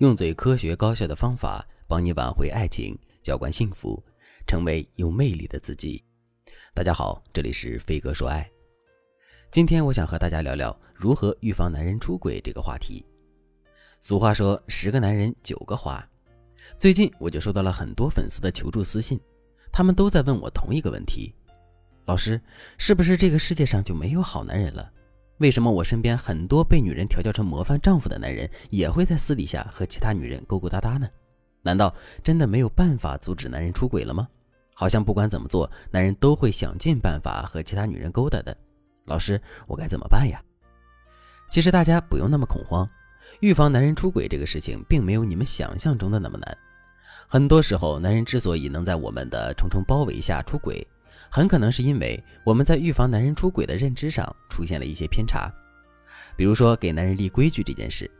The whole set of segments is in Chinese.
用最科学高效的方法帮你挽回爱情，浇灌幸福，成为有魅力的自己。大家好，这里是飞哥说爱。今天我想和大家聊聊如何预防男人出轨这个话题。俗话说十个男人九个花，最近我就收到了很多粉丝的求助私信，他们都在问我同一个问题：老师，是不是这个世界上就没有好男人了？为什么我身边很多被女人调教成模范丈夫的男人，也会在私底下和其他女人勾勾搭搭呢？难道真的没有办法阻止男人出轨了吗？好像不管怎么做，男人都会想尽办法和其他女人勾搭的。老师，我该怎么办呀？其实大家不用那么恐慌，预防男人出轨这个事情，并没有你们想象中的那么难。很多时候，男人之所以能在我们的重重包围下出轨，很可能是因为我们在预防男人出轨的认知上出现了一些偏差，比如说给男人立规矩这件事，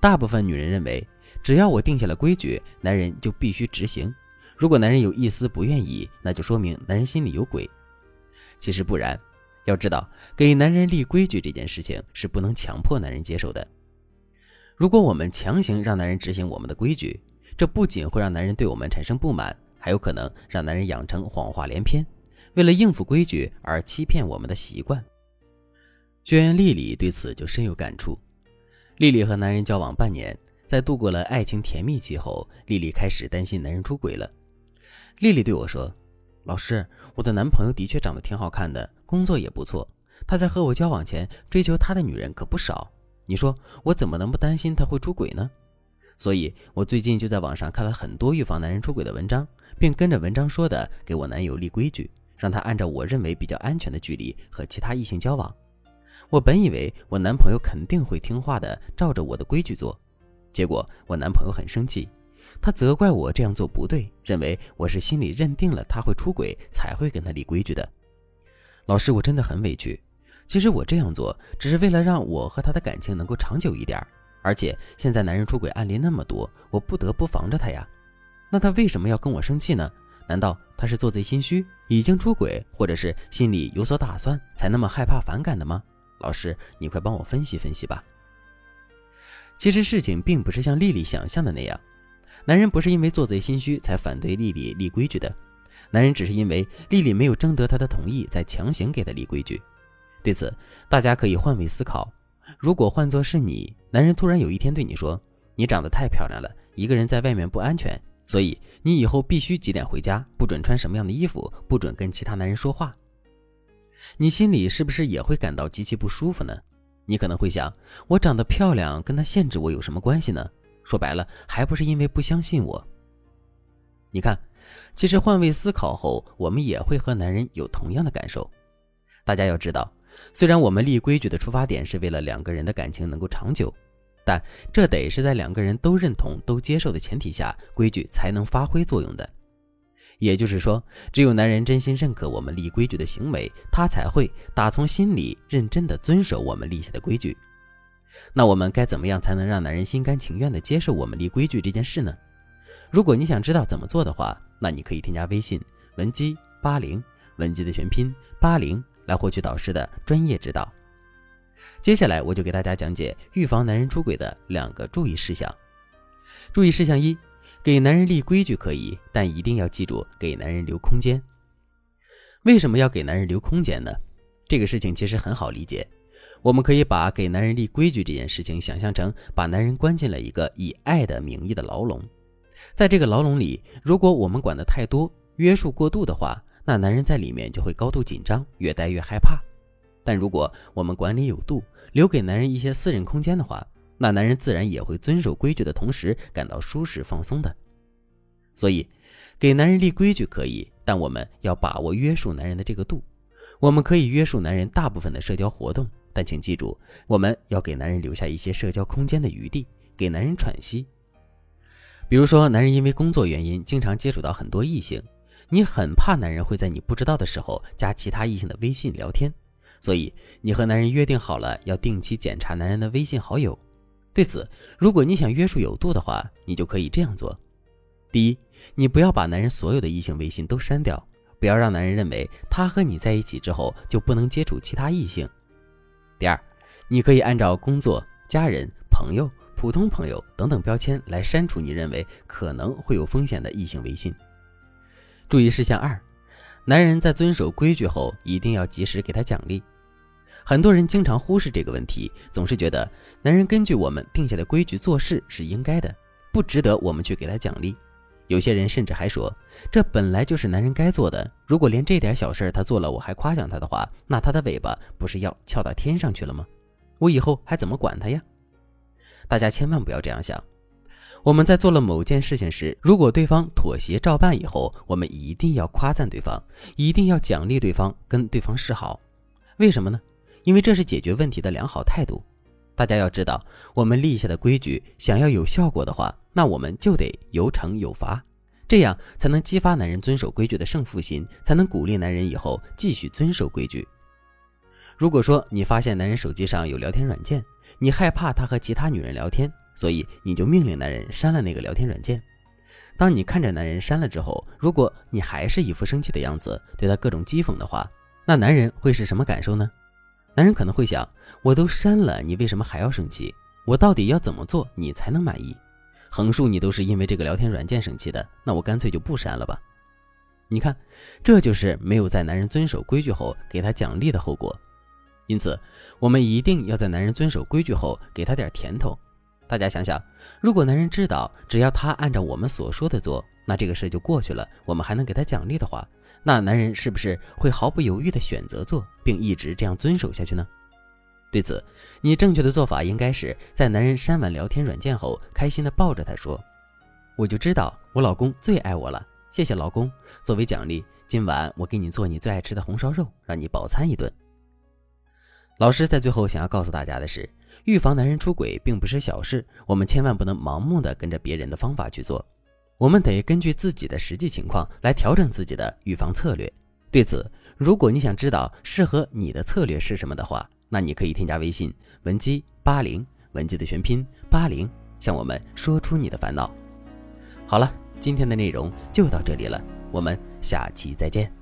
大部分女人认为，只要我定下了规矩，男人就必须执行。如果男人有一丝不愿意，那就说明男人心里有鬼。其实不然，要知道，给男人立规矩这件事情是不能强迫男人接受的。如果我们强行让男人执行我们的规矩，这不仅会让男人对我们产生不满，还有可能让男人养成谎话连篇。为了应付规矩而欺骗我们的习惯，学员丽丽对此就深有感触。丽丽和男人交往半年，在度过了爱情甜蜜期后，丽丽开始担心男人出轨了。丽丽对我说：“老师，我的男朋友的确长得挺好看的，工作也不错。他在和我交往前追求他的女人可不少。你说我怎么能不担心他会出轨呢？所以，我最近就在网上看了很多预防男人出轨的文章，并跟着文章说的给我男友立规矩。”让他按照我认为比较安全的距离和其他异性交往。我本以为我男朋友肯定会听话的，照着我的规矩做。结果我男朋友很生气，他责怪我这样做不对，认为我是心里认定了他会出轨才会跟他立规矩的。老师，我真的很委屈。其实我这样做只是为了让我和他的感情能够长久一点，而且现在男人出轨案例那么多，我不得不防着他呀。那他为什么要跟我生气呢？难道他是做贼心虚，已经出轨，或者是心里有所打算，才那么害怕反感的吗？老师，你快帮我分析分析吧。其实事情并不是像丽丽想象的那样，男人不是因为做贼心虚才反对丽丽立规矩的，男人只是因为丽丽没有征得他的同意，才强行给他立规矩。对此，大家可以换位思考，如果换作是你，男人突然有一天对你说：“你长得太漂亮了，一个人在外面不安全。”所以你以后必须几点回家，不准穿什么样的衣服，不准跟其他男人说话。你心里是不是也会感到极其不舒服呢？你可能会想，我长得漂亮跟他限制我有什么关系呢？说白了，还不是因为不相信我。你看，其实换位思考后，我们也会和男人有同样的感受。大家要知道，虽然我们立规矩的出发点是为了两个人的感情能够长久。但这得是在两个人都认同、都接受的前提下，规矩才能发挥作用的。也就是说，只有男人真心认可我们立规矩的行为，他才会打从心里认真的遵守我们立下的规矩。那我们该怎么样才能让男人心甘情愿的接受我们立规矩这件事呢？如果你想知道怎么做的话，那你可以添加微信文姬八零，文姬的全拼八零，来获取导师的专业指导。接下来我就给大家讲解预防男人出轨的两个注意事项。注意事项一：给男人立规矩可以，但一定要记住给男人留空间。为什么要给男人留空间呢？这个事情其实很好理解。我们可以把给男人立规矩这件事情想象成把男人关进了一个以爱的名义的牢笼。在这个牢笼里，如果我们管得太多、约束过度的话，那男人在里面就会高度紧张，越待越害怕。但如果我们管理有度，留给男人一些私人空间的话，那男人自然也会遵守规矩的同时感到舒适放松的。所以，给男人立规矩可以，但我们要把握约束男人的这个度。我们可以约束男人大部分的社交活动，但请记住，我们要给男人留下一些社交空间的余地，给男人喘息。比如说，男人因为工作原因经常接触到很多异性，你很怕男人会在你不知道的时候加其他异性的微信聊天。所以，你和男人约定好了要定期检查男人的微信好友。对此，如果你想约束有度的话，你就可以这样做：第一，你不要把男人所有的异性微信都删掉，不要让男人认为他和你在一起之后就不能接触其他异性；第二，你可以按照工作、家人、朋友、普通朋友等等标签来删除你认为可能会有风险的异性微信。注意事项二：男人在遵守规矩后，一定要及时给他奖励。很多人经常忽视这个问题，总是觉得男人根据我们定下的规矩做事是应该的，不值得我们去给他奖励。有些人甚至还说，这本来就是男人该做的。如果连这点小事他做了，我还夸奖他的话，那他的尾巴不是要翘到天上去了吗？我以后还怎么管他呀？大家千万不要这样想。我们在做了某件事情时，如果对方妥协照办以后，我们一定要夸赞对方，一定要奖励对方，跟对方示好。为什么呢？因为这是解决问题的良好态度。大家要知道，我们立下的规矩想要有效果的话，那我们就得有惩有罚，这样才能激发男人遵守规矩的胜负心，才能鼓励男人以后继续遵守规矩。如果说你发现男人手机上有聊天软件，你害怕他和其他女人聊天，所以你就命令男人删了那个聊天软件。当你看着男人删了之后，如果你还是一副生气的样子，对他各种讥讽的话，那男人会是什么感受呢？男人可能会想：我都删了，你为什么还要生气？我到底要怎么做你才能满意？横竖你都是因为这个聊天软件生气的，那我干脆就不删了吧。你看，这就是没有在男人遵守规矩后给他奖励的后果。因此，我们一定要在男人遵守规矩后给他点甜头。大家想想，如果男人知道只要他按照我们所说的做，那这个事就过去了，我们还能给他奖励的话。那男人是不是会毫不犹豫地选择做，并一直这样遵守下去呢？对此，你正确的做法应该是在男人删完聊天软件后，开心地抱着他说：“我就知道我老公最爱我了，谢谢老公。作为奖励，今晚我给你做你最爱吃的红烧肉，让你饱餐一顿。”老师在最后想要告诉大家的是，预防男人出轨并不是小事，我们千万不能盲目的跟着别人的方法去做。我们得根据自己的实际情况来调整自己的预防策略。对此，如果你想知道适合你的策略是什么的话，那你可以添加微信文姬八零，文姬的全拼八零，向我们说出你的烦恼。好了，今天的内容就到这里了，我们下期再见。